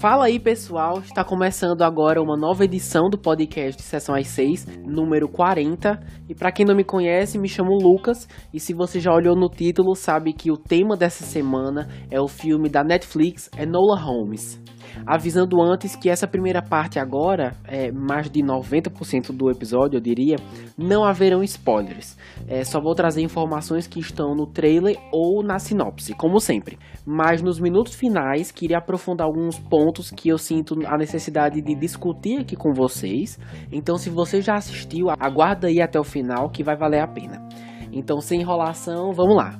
Fala aí pessoal, está começando agora uma nova edição do podcast Sessão às 6, número 40. E para quem não me conhece, me chamo Lucas. E se você já olhou no título, sabe que o tema dessa semana é o filme da Netflix Enola Holmes avisando antes que essa primeira parte agora, é, mais de 90% do episódio, eu diria, não haverão spoilers. É, só vou trazer informações que estão no trailer ou na sinopse, como sempre. Mas nos minutos finais, queria aprofundar alguns pontos que eu sinto a necessidade de discutir aqui com vocês. Então, se você já assistiu, aguarda aí até o final que vai valer a pena. Então, sem enrolação, vamos lá.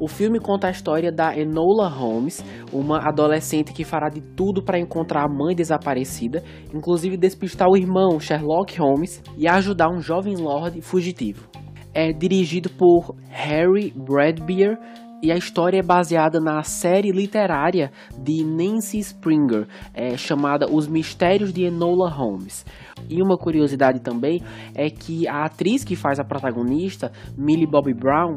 O filme conta a história da Enola Holmes, uma adolescente que fará de tudo para encontrar a mãe desaparecida, inclusive despistar o irmão Sherlock Holmes e ajudar um jovem lord fugitivo. É dirigido por Harry Bradbeer e a história é baseada na série literária de Nancy Springer, é, chamada Os Mistérios de Enola Holmes. E uma curiosidade também é que a atriz que faz a protagonista, Millie Bobby Brown,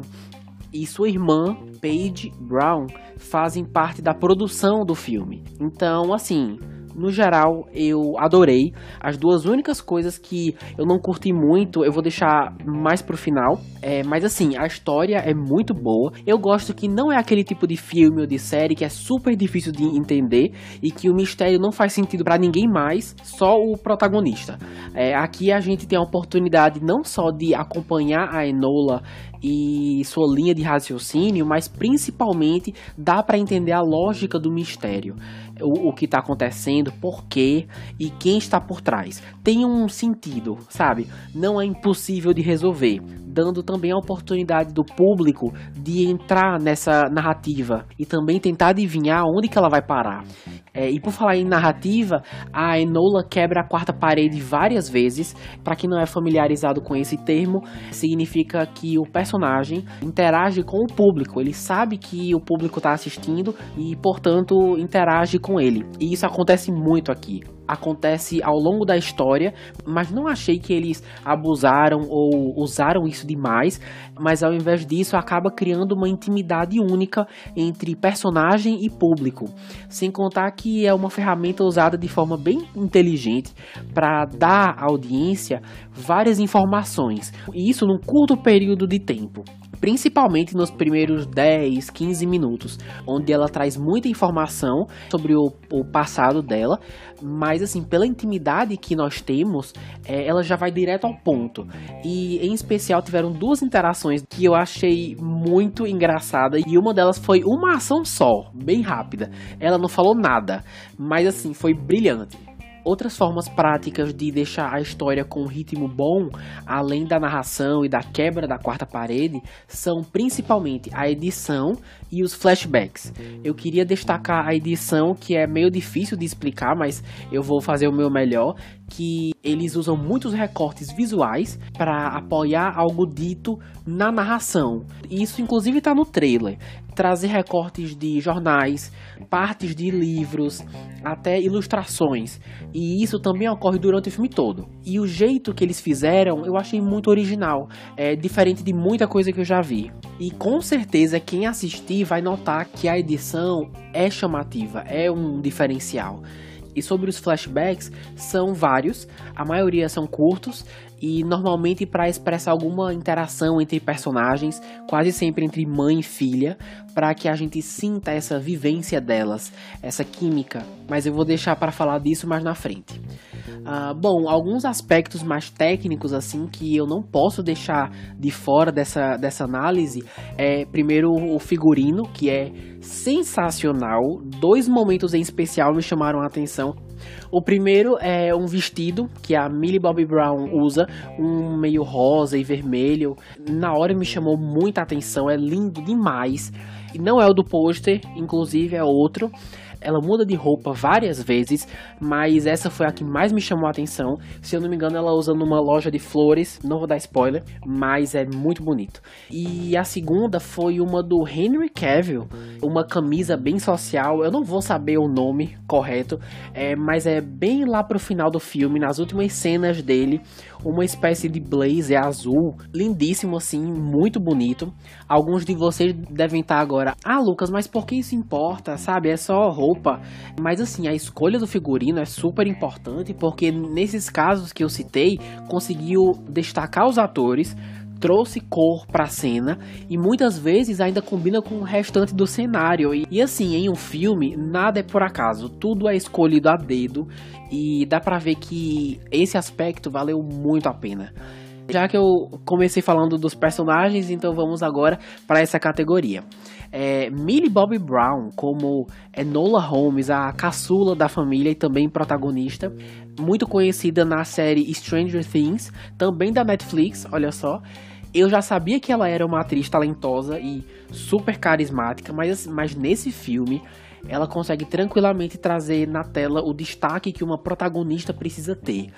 e sua irmã, Paige Brown, fazem parte da produção do filme. Então, assim, no geral, eu adorei. As duas únicas coisas que eu não curti muito, eu vou deixar mais pro final. É, mas assim, a história é muito boa. Eu gosto que não é aquele tipo de filme ou de série que é super difícil de entender e que o mistério não faz sentido para ninguém mais, só o protagonista. É, aqui a gente tem a oportunidade não só de acompanhar a Enola e sua linha de raciocínio, mas principalmente dá para entender a lógica do mistério o, o que está acontecendo, por quê e quem está por trás. Tem um sentido, sabe? Não é impossível de resolver, dando também a oportunidade do público de entrar nessa narrativa e também tentar adivinhar onde que ela vai parar. É, e por falar em narrativa, a Enola quebra a quarta parede várias vezes. Para quem não é familiarizado com esse termo, significa que o personagem interage com o público. Ele sabe que o público está assistindo e, portanto, interage com ele. E isso acontece muito aqui acontece ao longo da história, mas não achei que eles abusaram ou usaram isso demais, mas ao invés disso acaba criando uma intimidade única entre personagem e público, sem contar que é uma ferramenta usada de forma bem inteligente para dar à audiência várias informações, e isso num curto período de tempo principalmente nos primeiros 10, 15 minutos, onde ela traz muita informação sobre o, o passado dela, mas assim, pela intimidade que nós temos, é, ela já vai direto ao ponto. E em especial tiveram duas interações que eu achei muito engraçada e uma delas foi uma ação só, bem rápida. Ela não falou nada, mas assim, foi brilhante. Outras formas práticas de deixar a história com um ritmo bom, além da narração e da quebra da quarta parede, são principalmente a edição e os flashbacks. Eu queria destacar a edição, que é meio difícil de explicar, mas eu vou fazer o meu melhor, que eles usam muitos recortes visuais para apoiar algo dito na narração. Isso inclusive está no trailer trazer recortes de jornais, partes de livros, até ilustrações. E isso também ocorre durante o filme todo. E o jeito que eles fizeram eu achei muito original, é diferente de muita coisa que eu já vi. E com certeza quem vai notar que a edição é chamativa, é um diferencial. E sobre os flashbacks, são vários, a maioria são curtos e normalmente para expressar alguma interação entre personagens, quase sempre entre mãe e filha, para que a gente sinta essa vivência delas, essa química. Mas eu vou deixar para falar disso mais na frente. Uh, bom, alguns aspectos mais técnicos assim que eu não posso deixar de fora dessa, dessa análise é primeiro o figurino que é sensacional. Dois momentos em especial me chamaram a atenção. O primeiro é um vestido que a Millie Bobby Brown usa, um meio rosa e vermelho. Na hora me chamou muita atenção, é lindo demais. Não é o do pôster, inclusive é outro. Ela muda de roupa várias vezes, mas essa foi a que mais me chamou a atenção. Se eu não me engano, ela usa numa loja de flores, não vou dar spoiler, mas é muito bonito. E a segunda foi uma do Henry Cavill, uma camisa bem social, eu não vou saber o nome correto, é, mas é bem lá pro final do filme, nas últimas cenas dele, uma espécie de blazer azul, lindíssimo assim, muito bonito. Alguns de vocês devem estar agora, ah Lucas, mas por que isso importa, sabe? É só roupa. Mas assim, a escolha do figurino é super importante porque nesses casos que eu citei, conseguiu destacar os atores, trouxe cor para a cena e muitas vezes ainda combina com o restante do cenário. E, e, assim, em um filme, nada é por acaso, tudo é escolhido a dedo e dá para ver que esse aspecto valeu muito a pena. Já que eu comecei falando dos personagens, então vamos agora para essa categoria. É, Millie Bobby Brown, como Enola Holmes, a caçula da família e também protagonista, muito conhecida na série Stranger Things, também da Netflix, olha só. Eu já sabia que ela era uma atriz talentosa e super carismática, mas, mas nesse filme ela consegue tranquilamente trazer na tela o destaque que uma protagonista precisa ter.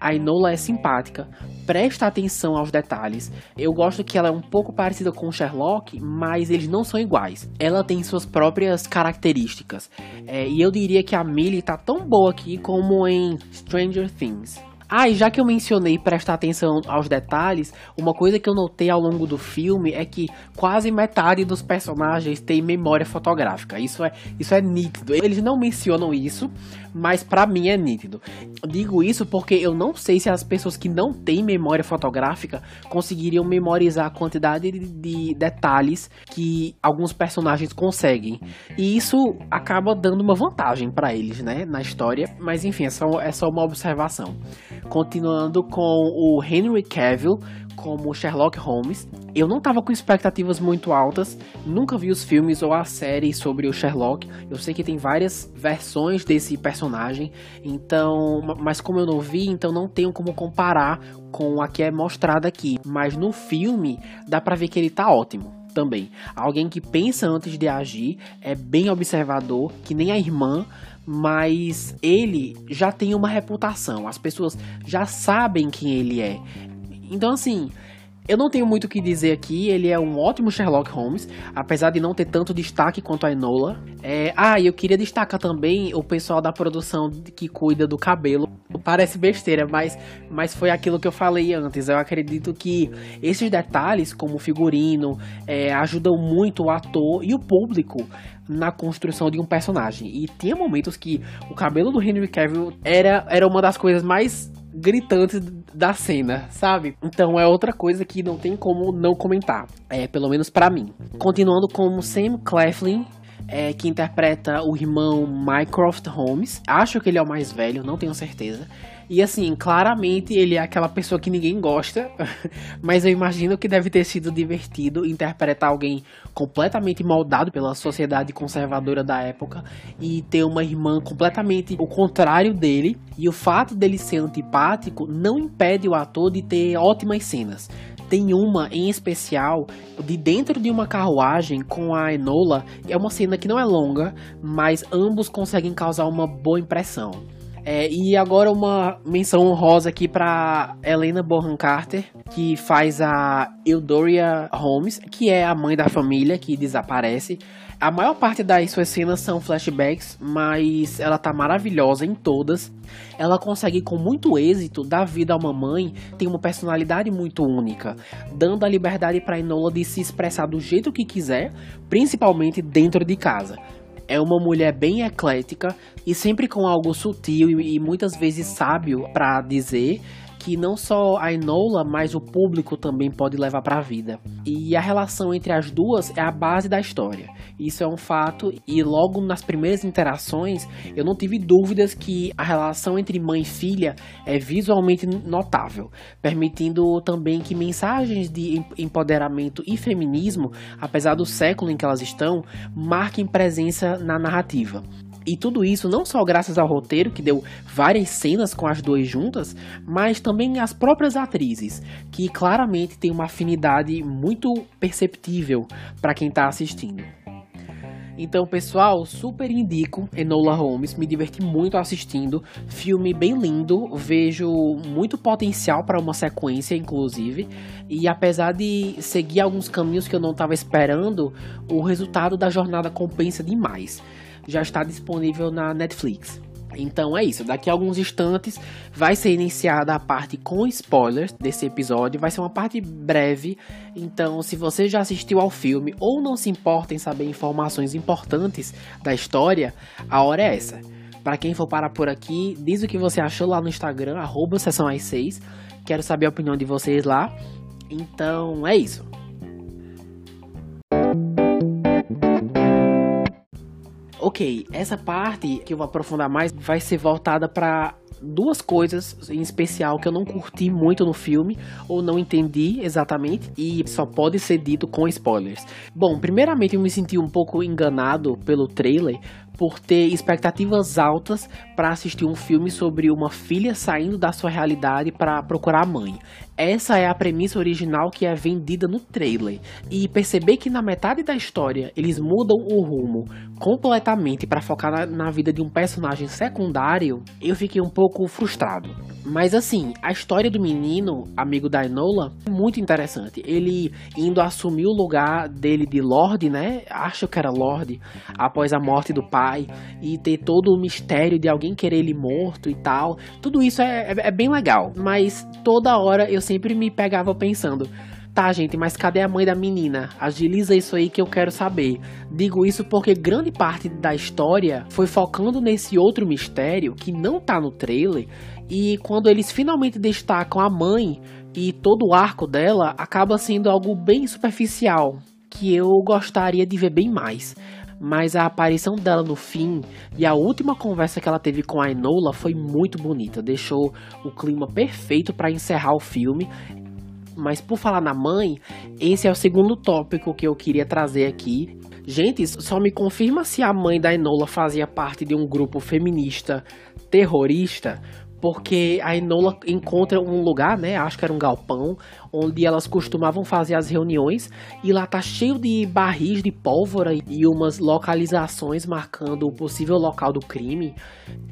A Enola é simpática, presta atenção aos detalhes. Eu gosto que ela é um pouco parecida com Sherlock, mas eles não são iguais. Ela tem suas próprias características. É, e eu diria que a Millie tá tão boa aqui como em Stranger Things. Ah, e já que eu mencionei prestar atenção aos detalhes, uma coisa que eu notei ao longo do filme é que quase metade dos personagens tem memória fotográfica. Isso é, isso é nítido. Eles não mencionam isso, mas para mim é nítido. Digo isso porque eu não sei se as pessoas que não têm memória fotográfica conseguiriam memorizar a quantidade de, de detalhes que alguns personagens conseguem. E isso acaba dando uma vantagem para eles, né, na história. Mas enfim, é só, é só uma observação. Continuando com o Henry Cavill como Sherlock Holmes. Eu não estava com expectativas muito altas, nunca vi os filmes ou a série sobre o Sherlock. Eu sei que tem várias versões desse personagem, então, mas como eu não vi, então não tenho como comparar com a que é mostrada aqui. Mas no filme dá para ver que ele tá ótimo também. Alguém que pensa antes de agir, é bem observador, que nem a irmã, mas ele já tem uma reputação, as pessoas já sabem quem ele é. Então, assim, eu não tenho muito o que dizer aqui, ele é um ótimo Sherlock Holmes, apesar de não ter tanto destaque quanto a Enola. É, ah, e eu queria destacar também o pessoal da produção que cuida do cabelo. Parece besteira, mas, mas foi aquilo que eu falei antes. Eu acredito que esses detalhes, como o figurino, é, ajudam muito o ator e o público na construção de um personagem. E tinha momentos que o cabelo do Henry Cavill era, era uma das coisas mais gritantes da cena, sabe? Então é outra coisa que não tem como não comentar, é pelo menos para mim. Continuando com Sam Claflin, é, que interpreta o irmão Mycroft Holmes. Acho que ele é o mais velho, não tenho certeza. E assim, claramente ele é aquela pessoa que ninguém gosta, mas eu imagino que deve ter sido divertido interpretar alguém completamente moldado pela sociedade conservadora da época e ter uma irmã completamente o contrário dele. E o fato dele ser antipático não impede o ator de ter ótimas cenas. Tem uma em especial de dentro de uma carruagem com a Enola. É uma cena que não é longa, mas ambos conseguem causar uma boa impressão. É, e agora uma menção honrosa aqui para Helena Bonham Carter, que faz a Eudoria Holmes, que é a mãe da família que desaparece. A maior parte das suas cenas são flashbacks, mas ela tá maravilhosa em todas. Ela consegue com muito êxito dar vida a uma mãe, tem uma personalidade muito única, dando a liberdade para Enola de se expressar do jeito que quiser, principalmente dentro de casa. É uma mulher bem eclética e sempre com algo sutil e, muitas vezes sábio para dizer que não só a Enola, mas o público também pode levar para a vida. E a relação entre as duas é a base da história. Isso é um fato e logo nas primeiras interações eu não tive dúvidas que a relação entre mãe e filha é visualmente notável, permitindo também que mensagens de empoderamento e feminismo, apesar do século em que elas estão, marquem presença na narrativa. E tudo isso não só graças ao roteiro, que deu várias cenas com as duas juntas, mas também as próprias atrizes, que claramente tem uma afinidade muito perceptível para quem está assistindo. Então, pessoal, super indico Enola Holmes, me diverti muito assistindo. Filme bem lindo, vejo muito potencial para uma sequência, inclusive. E apesar de seguir alguns caminhos que eu não estava esperando, o resultado da jornada compensa demais. Já está disponível na Netflix. Então é isso, daqui a alguns instantes vai ser iniciada a parte com spoilers desse episódio, vai ser uma parte breve, então se você já assistiu ao filme ou não se importa em saber informações importantes da história, a hora é essa. Para quem for parar por aqui, diz o que você achou lá no Instagram, arroba sessão 6 quero saber a opinião de vocês lá. Então é isso. Ok, essa parte que eu vou aprofundar mais vai ser voltada para duas coisas em especial que eu não curti muito no filme ou não entendi exatamente e só pode ser dito com spoilers. Bom, primeiramente eu me senti um pouco enganado pelo trailer por ter expectativas altas para assistir um filme sobre uma filha saindo da sua realidade para procurar a mãe. Essa é a premissa original que é vendida no trailer. E perceber que na metade da história eles mudam o rumo completamente para focar na, na, vida de um personagem secundário, eu fiquei um pouco frustrado. Mas assim, a história do menino, amigo da Enola, é muito interessante. Ele indo assumir o lugar dele de Lorde, né? Acho que era Lorde, após a morte do pai, e ter todo o mistério de alguém querer ele morto e tal. Tudo isso é, é, é bem legal. Mas toda hora eu sempre me pegava pensando. Tá, gente, mas cadê a mãe da menina? Agiliza isso aí que eu quero saber. Digo isso porque grande parte da história foi focando nesse outro mistério que não tá no trailer. E quando eles finalmente destacam a mãe e todo o arco dela, acaba sendo algo bem superficial. Que eu gostaria de ver bem mais mas a aparição dela no fim e a última conversa que ela teve com a Enola foi muito bonita, deixou o clima perfeito para encerrar o filme mas por falar na mãe, esse é o segundo tópico que eu queria trazer aqui. Gente, só me confirma se a mãe da Enola fazia parte de um grupo feminista terrorista, porque a Enola encontra um lugar, né? Acho que era um galpão, onde elas costumavam fazer as reuniões, e lá tá cheio de barris de pólvora e umas localizações marcando o possível local do crime.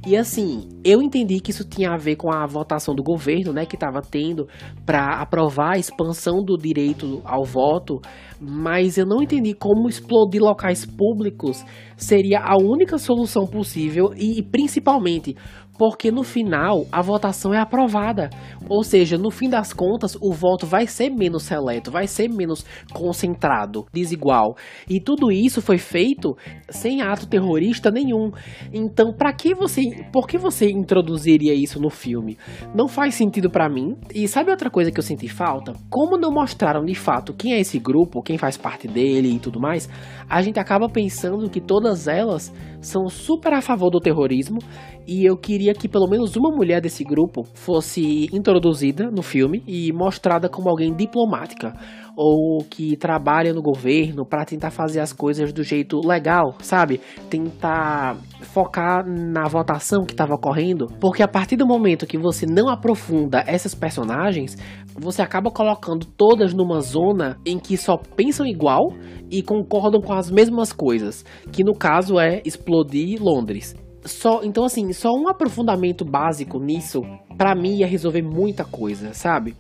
E assim, eu entendi que isso tinha a ver com a votação do governo, né, que estava tendo para aprovar a expansão do direito ao voto, mas eu não entendi como explodir locais públicos seria a única solução possível e principalmente porque no final a votação é aprovada. Ou seja, no fim das contas, o voto vai ser menos seleto, vai ser menos concentrado, desigual. E tudo isso foi feito sem ato terrorista nenhum. Então, para que você, por que você introduziria isso no filme? Não faz sentido para mim. E sabe outra coisa que eu senti falta? Como não mostraram de fato quem é esse grupo, quem faz parte dele e tudo mais, a gente acaba pensando que todas elas são super a favor do terrorismo e eu queria que pelo menos uma mulher desse grupo fosse introduzida no filme e mostrada como alguém diplomática ou que trabalha no governo para tentar fazer as coisas do jeito legal, sabe? Tentar focar na votação que estava ocorrendo, porque a partir do momento que você não aprofunda essas personagens, você acaba colocando todas numa zona em que só pensam igual e concordam com as mesmas coisas, que no caso é explodir Londres. Só, então assim, só um aprofundamento básico nisso, para mim ia resolver muita coisa, sabe?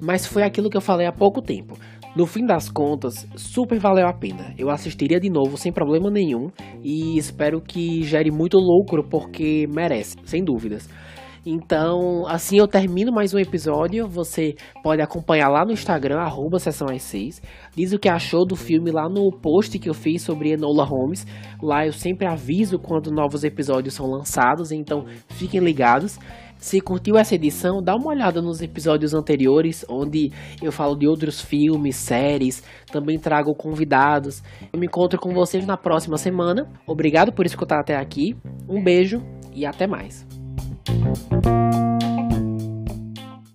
Mas foi aquilo que eu falei há pouco tempo. No fim das contas, super valeu a pena. Eu assistiria de novo sem problema nenhum e espero que gere muito lucro porque merece, sem dúvidas. Então, assim eu termino mais um episódio. Você pode acompanhar lá no Instagram, arroba sessão 6. Diz o que achou do filme lá no post que eu fiz sobre Enola Holmes. Lá eu sempre aviso quando novos episódios são lançados, então fiquem ligados. Se curtiu essa edição, dá uma olhada nos episódios anteriores, onde eu falo de outros filmes, séries, também trago convidados. Eu me encontro com vocês na próxima semana. Obrigado por escutar até aqui. Um beijo e até mais.